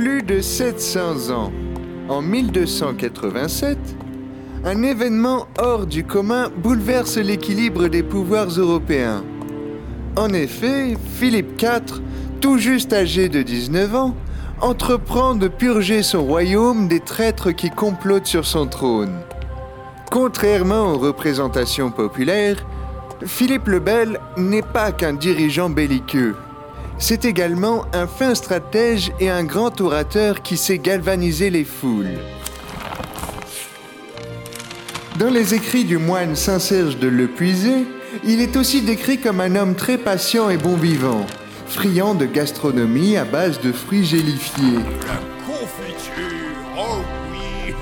plus de 700 ans, en 1287, un événement hors du commun bouleverse l'équilibre des pouvoirs européens. En effet, Philippe IV, tout juste âgé de 19 ans, entreprend de purger son royaume des traîtres qui complotent sur son trône. Contrairement aux représentations populaires, Philippe le Bel n'est pas qu'un dirigeant belliqueux. C'est également un fin stratège et un grand orateur qui sait galvaniser les foules. Dans les écrits du moine Saint-Serge de Le Puisé, il est aussi décrit comme un homme très patient et bon vivant, friand de gastronomie à base de fruits gélifiés. La confiture, oh oui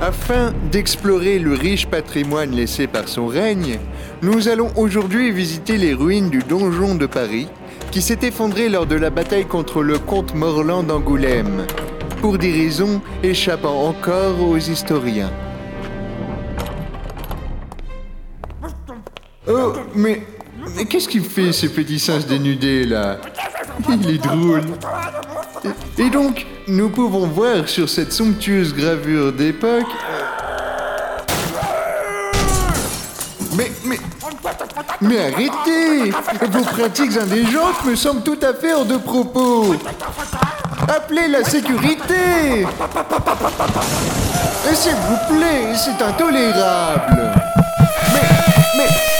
Afin d'explorer le riche patrimoine laissé par son règne, nous allons aujourd'hui visiter les ruines du donjon de Paris, qui s'est effondré lors de la bataille contre le comte Morland d'Angoulême, pour des raisons échappant encore aux historiens. Oh, mais, mais qu'est-ce qu'il fait ce petit singe dénudé là? Il est drôle. Et, et donc, nous pouvons voir sur cette somptueuse gravure d'époque. Mais arrêtez Vos pratiques indécentes me semblent tout à fait hors de propos. Appelez la sécurité Et S'il vous plaît, c'est intolérable. Mais, mais...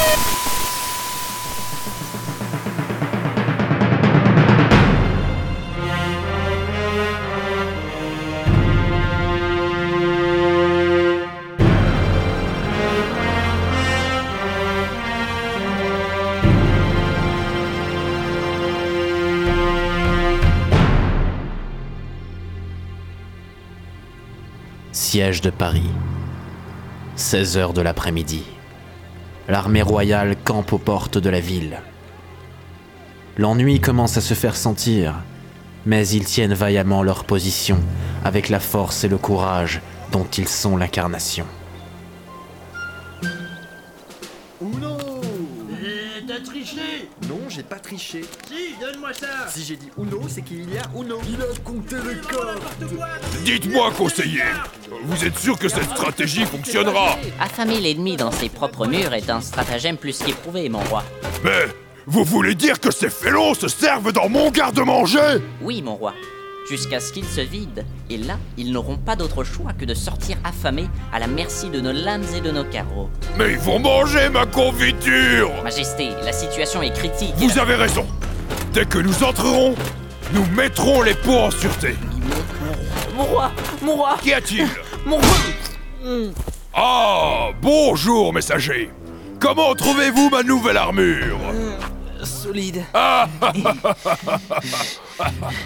Siège de Paris. 16 heures de l'après-midi. L'armée royale campe aux portes de la ville. L'ennui commence à se faire sentir, mais ils tiennent vaillamment leur position avec la force et le courage dont ils sont l'incarnation. Triché. Si, donne-moi ça Si j'ai dit Uno, c'est qu'il y a Uno. Il a compté les cartes. Dites-moi, conseiller, vous êtes sûr que cette stratégie fonctionnera Affamer l'ennemi dans ses propres murs est un stratagème plus qu'éprouvé, mon roi. Mais vous voulez dire que ces félons se servent dans mon garde-manger? Oui, mon roi. Jusqu'à ce qu'ils se vident. Et là, ils n'auront pas d'autre choix que de sortir affamés à la merci de nos lames et de nos carreaux. Mais ils vont manger ma confiture Majesté, la situation est critique. Vous avez raison. Dès que nous entrerons, nous mettrons les pots en sûreté. Mon roi Mon roi Qu'y a-t-il Mon roi Ah, bonjour, messager. Comment trouvez-vous ma nouvelle armure? Solide.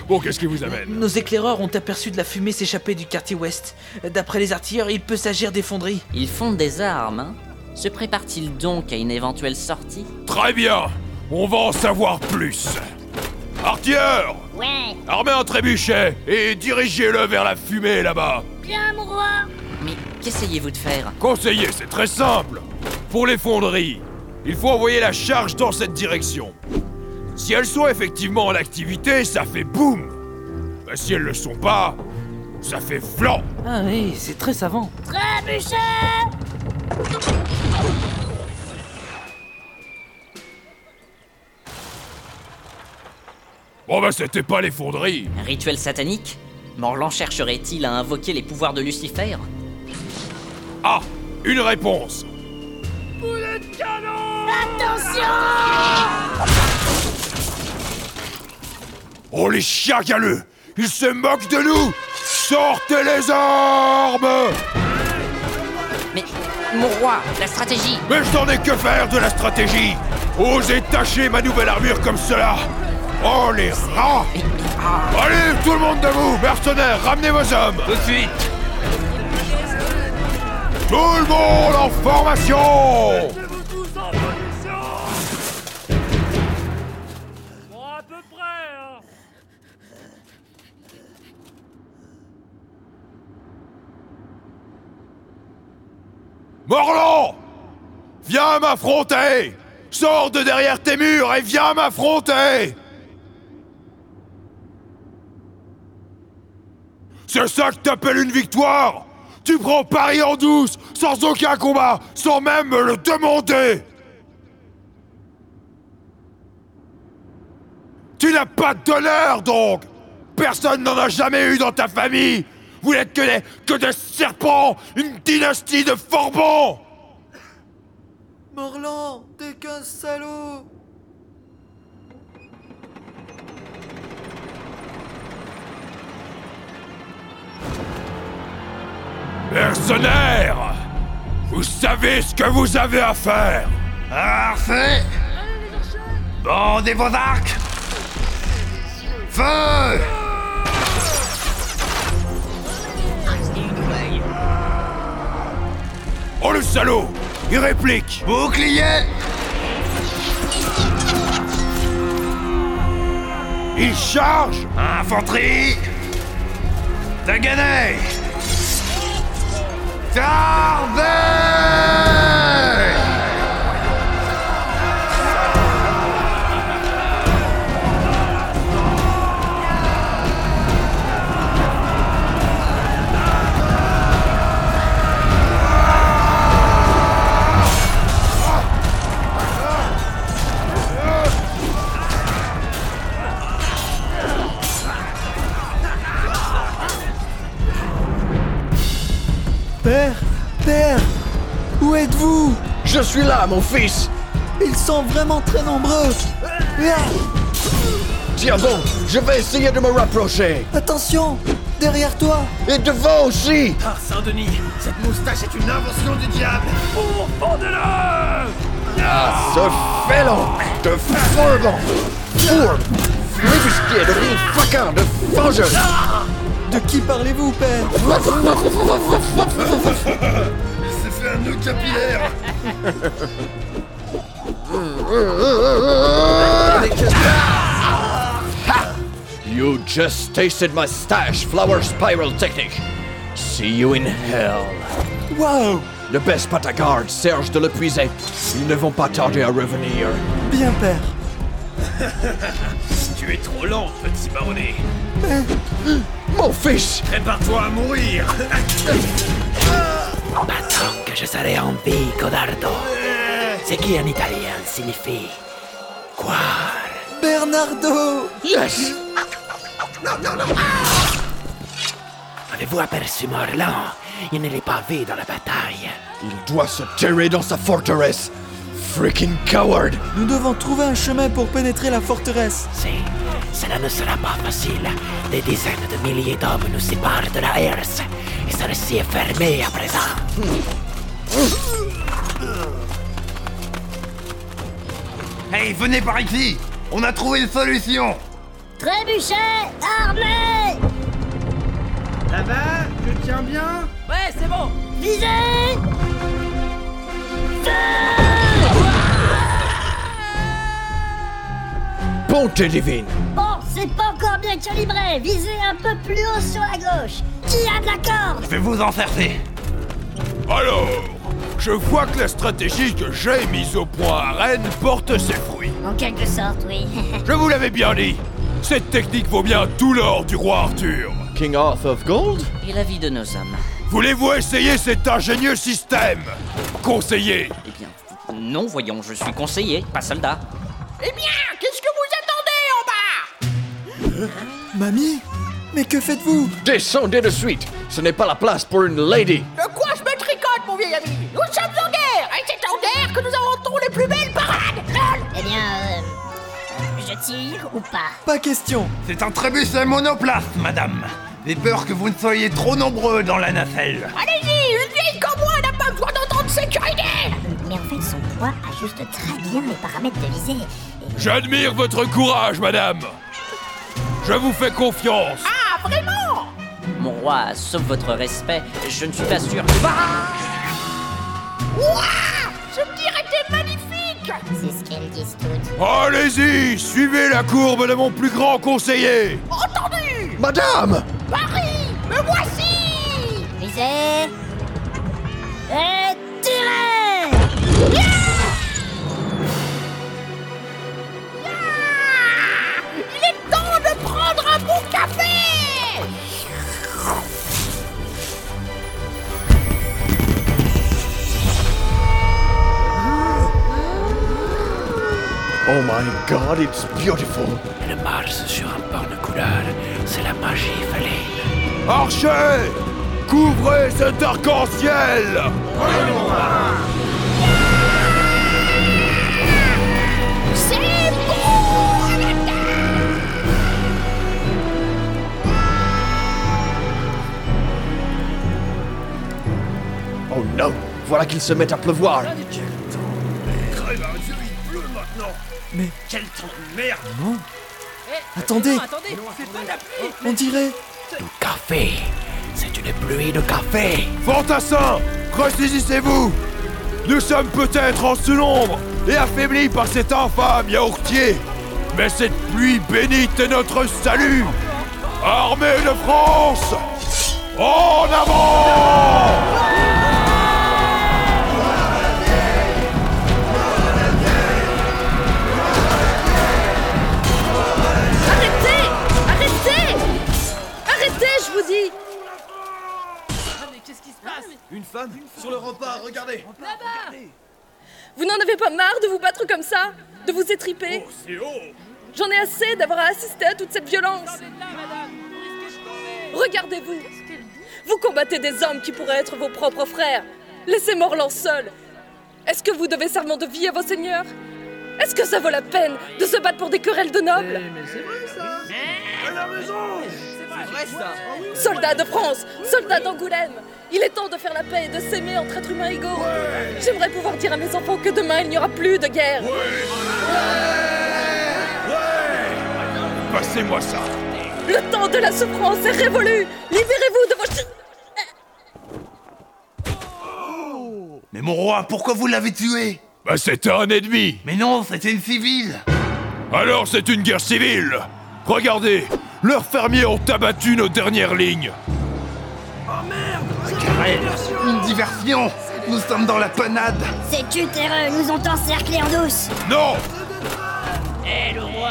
Bon, qu'est-ce qui vous amène? Nos éclaireurs ont aperçu de la fumée s'échapper du quartier ouest. D'après les artilleurs, il peut s'agir des fonderies. Ils fondent des armes, hein Se prépare-t-il donc à une éventuelle sortie? Très bien. On va en savoir plus. Artilleur Ouais, Armez un trébuchet et dirigez-le vers la fumée là-bas. bien mon roi Mais qu'essayez-vous de faire? Conseiller, c'est très simple. Pour les fonderies, il faut envoyer la charge dans cette direction. Si elles sont effectivement en activité, ça fait boum. Mais si elles le sont pas, ça fait flan. Ah oui, c'est très savant. Trébuchet Bon bah c'était pas les fonderies. Un rituel satanique? Morlan chercherait-il à invoquer les pouvoirs de Lucifer? Ah, une réponse. Attention! Oh les chiens galeux! Ils se moquent de nous! Sortez les armes! Mais, mon roi, la stratégie. Mais je n'en ai que faire de la stratégie. Osez tâcher ma nouvelle armure comme cela. Oh les rats! Allez, tout le monde debout Mercenaires, ramenez vos hommes! Tout de suite. Tout le monde en formation Morlan Viens m'affronter. Sors de derrière tes murs et viens m'affronter. C'est ça que t'appelles une victoire. Tu prends Paris en douce, sans aucun combat, sans même me le demander. Tu n'as pas d'honneur donc. Personne n'en a jamais eu dans ta famille Vous n'êtes que des, que des serpents Une dynastie de forbans. Morlan, t'es qu'un salaud. Mercenaires Vous savez ce que vous avez à faire. Parfait Bandez vos arcs. Feu Oh le salaud. Il réplique. Bouclier. Il charge. Infanterie. Daganay Tardez Père Père Où êtes-vous? Je suis là, mon fils. Ils sont vraiment très nombreux. Tiens bon, je vais essayer de me rapprocher. Attention Derrière toi. Et devant aussi. Ah, Saint-Denis, cette moustache est une invention du diable. Ah, ce félon de fourgon. Fourbe Flébusquier de vil faquin de vengeur De qui parlez-vous, Père C'est fait un nœud capillaire You just tasted my stash flower spiral technique. See you in hell. Waouh Ne baisse pas ta garde, Serge de l'épuiser. Ils ne vont pas tarder à revenir. Bien, Père Tu es trop lent, petit baronnet Mon fils Prépare-toi à mourir Tant que je serai en vie, Codardo. Ce qui en italien signifie croire. Bernardo Yes Avez-vous aperçu Morlan Il ne l'est pas vu dans la bataille. Il doit se terrer dans sa forteresse. Freaking coward Nous devons trouver un chemin pour pénétrer la forteresse. Si, cela ne sera pas facile. Des dizaines de milliers d'hommes nous séparent de la Herse. Et celle-ci est fermée à présent. Hey, venez par ici. On a trouvé une solution. Trébuchet armé. Ça va Je tiens bien? Ouais, c'est bon. Visez Bonté divine Bon, c'est pas encore bien calibré. Visez un peu plus haut sur la gauche. Qui a de la corde Je vais vous encercer Alors Je vois que la stratégie que j'ai mise au point à Rennes porte ses fruits. En quelque sorte, oui. Je vous l'avais bien dit Cette technique vaut bien tout l'or du roi Arthur King Arthur of Gold Et la vie de nos hommes Voulez-vous essayer cet ingénieux système? Conseiller Eh bien, non, voyons, je suis conseiller, pas soldat. Eh bien, qu'est-ce que vous Mamie Mais que faites-vous Descendez de suite. Ce n'est pas la place pour une lady. De quoi je me tricote, mon vieil ami Nous sommes en guerre. Et c'est en guerre que nous inventons les plus belles parades. Lol eh bien, euh, je tire ou pas Pas question. C'est un trébuchet monoplace, madame. J'ai peur que vous ne soyez trop nombreux dans la nacelle. Allez-y Une vieille comme moi n'a pas besoin d'entendre sécurité. Mais en fait, son poids ajuste très bien les paramètres de visée. Et J'admire votre courage, madame Je vous fais confiance. Ah, vraiment? Mon roi, sauf votre respect, je ne suis pas sûr. Que... Ouah Ce tir était magnifique! C'est ce qu'elles disent toutes. Allez-y Suivez la courbe de mon plus grand conseiller. Entendu! Madame! Paris Me voici! Visez Et tirez my god, it's beautiful. Le Mars sur un pan de couleur, c'est la magie féline. Archer Couvrez cet arc-en-ciel C'est Oh non, voilà qu'il se met à pleuvoir. Mais quel temps de merde Non. Attendez. On dirait... Du café. C'est une pluie de café. Fantassin Ressaisissez-vous. Nous sommes peut-être en sous l'ombre et affaiblis par cet infâme yaourtier, mais cette pluie bénite est notre salut. Armée de France En avant Arrêtez, je vous dis Une femme Sur le rempart, regardez. Vous n'en avez pas marre de vous battre comme ça De vous étriper? C'est haut. J'en ai assez d'avoir à assister à toute cette violence. Regardez-vous. Vous combattez des hommes qui pourraient être vos propres frères. Laissez Morlan seul. Est-ce que vous devez serment de vie à vos seigneurs? Est-ce que ça vaut la peine de se battre pour des querelles de nobles? Soldats de France, soldats d'Angoulême, il est temps de faire la paix et de s'aimer entre êtres humains égaux. J'aimerais pouvoir dire à mes enfants que demain il n'y aura plus de guerre. Passez-moi ça. Le temps de la souffrance est révolu. Libérez-vous de vos Mais mon roi, pourquoi vous l'avez tué? Bah c'était un ennemi. Mais non, c'était une civile. Alors c'est une guerre civile. Regardez Leurs fermiers ont abattu nos dernières lignes. Carré, une diversion. Nous sommes dans la panade. Ces cutéreux nous ont encerclés en douce. Non. Eh le roi,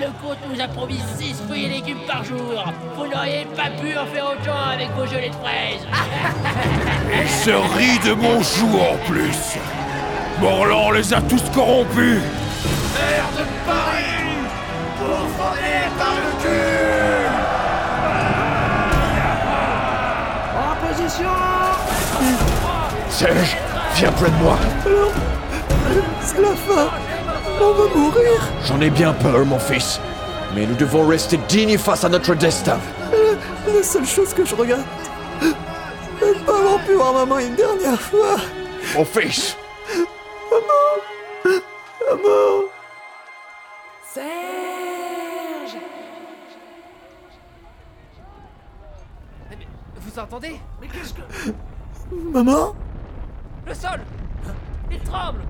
le comte nous a promis 6 fruits et légumes par jour. Vous n'auriez pas pu en faire autant avec vos gelées de fraises. Il se rit de mon joug en plus. Morlan les a tous corrompus. Maire de Paris Pourfendé Serge, viens près de moi. C'est la fin On va mourir J'en ai bien peur, mon fils. Mais nous devons rester dignes face à notre destin. La seule chose que je regrette, c'est de ne pas avoir pu voir maman une dernière fois. Mon fils Maman Maman Serge Vous entendez? Mais qu'est-ce que... Maman? Le sol! Il tremble!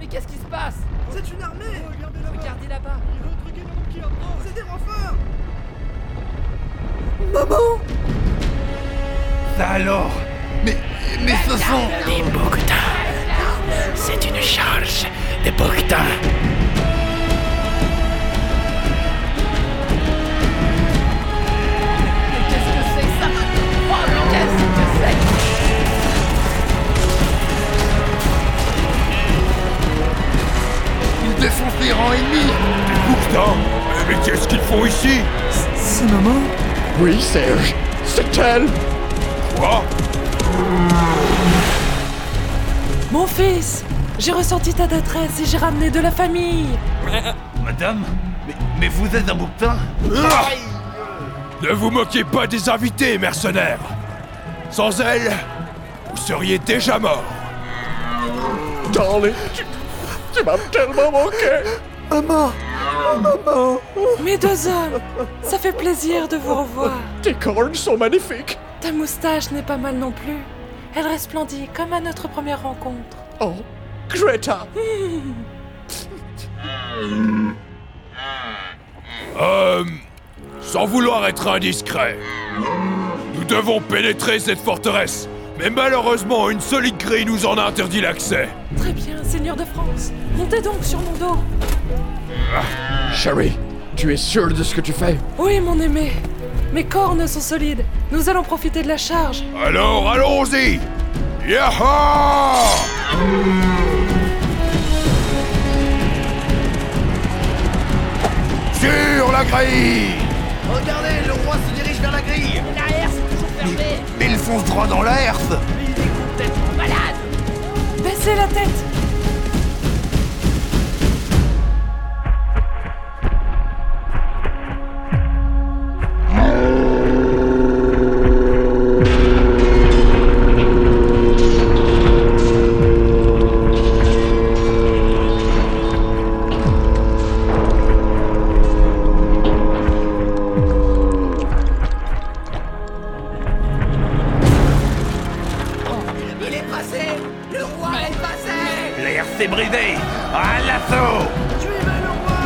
Mais qu'est-ce qui se passe? C'est une armée! Regardez là-bas! Regardez là-bas! Qui approche C'est des renforts! Maman Ça alors Mais... mais ce sont... Des. C'est une charge de bouquetins. Les rangs ennemis Putain Mais qu'est-ce qu'ils font ici? C'est maman? Oui, Serge. C'est elle. Quoi? Mon fils, j'ai ressenti ta détresse et j'ai ramené de la famille. Madame mais, mais vous êtes un bouquetin Ah Ne vous moquez pas des invités, mercenaires. Sans elle, vous seriez déjà mort Darling, tu, tu m'as tellement manqué. Maman Maman Mes deux hommes, ça fait plaisir de vous revoir. Tes cornes sont magnifiques. Ta moustache n'est pas mal non plus. Elle resplendit comme à notre première rencontre. Oh, Greta. Euh... Sans vouloir être indiscret, nous devons pénétrer cette forteresse, mais malheureusement une solide grille nous en a interdit l'accès. Très bien, Seigneur de France. Montez donc sur mon dos. Chérie, tu es sûr de ce que tu fais? Oui, mon aimé. Mes cornes sont solides. Nous allons profiter de la charge. Alors allons-y Yaha Sur la grille Regardez, le roi se dirige vers la grille La herse est toujours fermée Mais il fonce droit dans la herse. Il est complètement malade Baissez la tête passé Le roi est passé. La herse est brisée À l'assaut. Suivez le roi.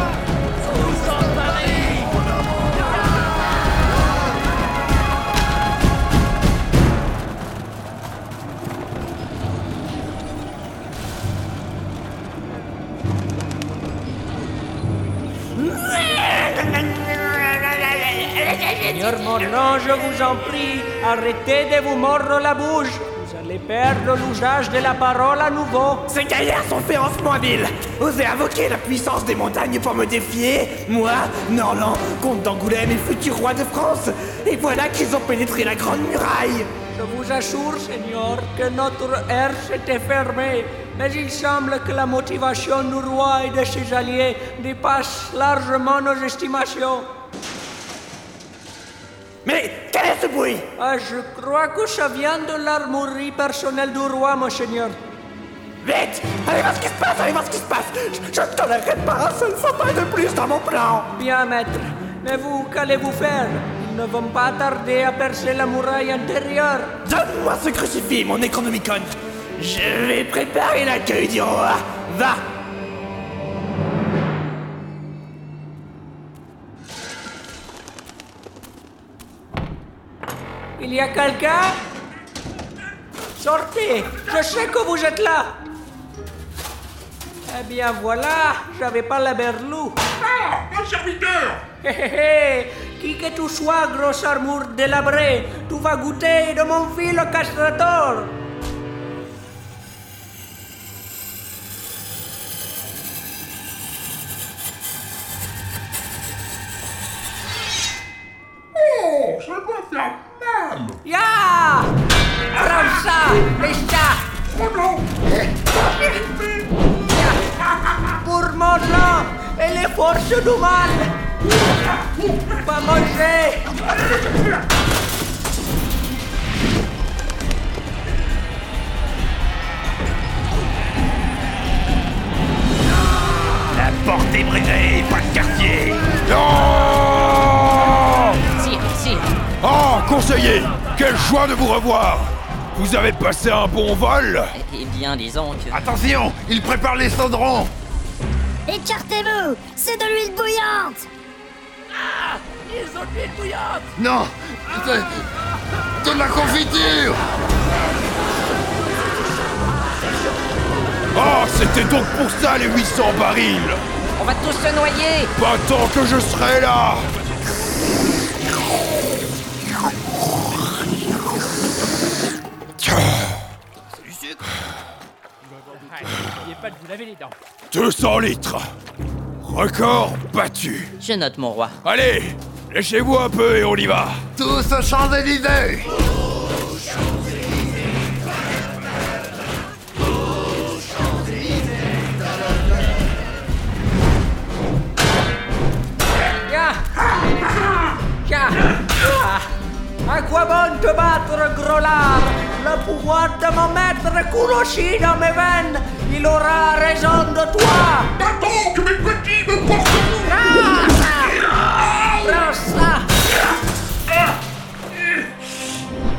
Tous en Paris. Seigneur Morland, je vous en prie, arrêtez de vous mordre la bouche. Allez perdre l'usage de la parole à nouveau. Ces gaillards sont férocement habiles. Osez invoquer la puissance des montagnes pour me défier Moi, Norland, comte d'Angoulême et futur roi de France Et voilà qu'ils ont pénétré la grande muraille Je vous assure, Seigneur, que notre herse était fermée. Mais il semble que la motivation du roi et de ses alliés dépasse largement nos estimations. Mais quel est ce bruit? Ah, je crois que ça vient de l'armurerie personnelle du roi, mon seigneur. Vite! Allez voir ce qui se passe, allez voir ce qui se passe! Je ne tolérerai pas un seul pas de plus dans mon plan! Bien, maître. Mais vous, qu'allez-vous faire? Ils ne vont pas tarder à percer la muraille intérieure. Donne-moi ce crucifix, mon Necronomicon. Je vais préparer l'accueil du roi. Va Il y a quelqu'un? Sortez. Je sais que vous êtes là. Eh bien voilà, j'avais pas la berlou. Ah serviteur. Hé hé hé. Qui que tu sois, grosse armure délabrée, tu vas goûter de mon fil castrator les forces du mal. Pas manger. La porte est brisée, pas de quartier. Non Sire, sire Oh, conseiller Quelle joie de vous revoir. Vous avez passé un bon vol? Eh bien, disons que... Attention Il prépare les cendrons Écartez-vous C'est de l'huile bouillante. Ah Ils ont de l'huile bouillante. Non C'est de la confiture. Oh, c'était donc pour ça les 800 barils. On va tous se noyer. Pas tant que je serai là. N'oubliez pas de vous laver les dents. 200 litres. Record battu. Je note, mon roi. Allez Lâchez-vous un peu et on y va. Tous aux Champs-Élysées. À quoi bon te battre, gros lard Le pouvoir de mon maître coule aussi dans mes veines Il aura raison de toi. Attends que mes petits me portent Ah Prends ça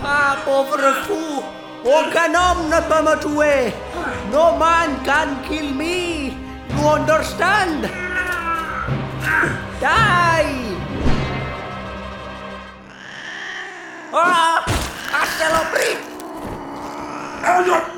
Ah, pauvre fou Aucun homme ne peut me tuer No man can kill me You understand? Die Ah Ah, saloperie I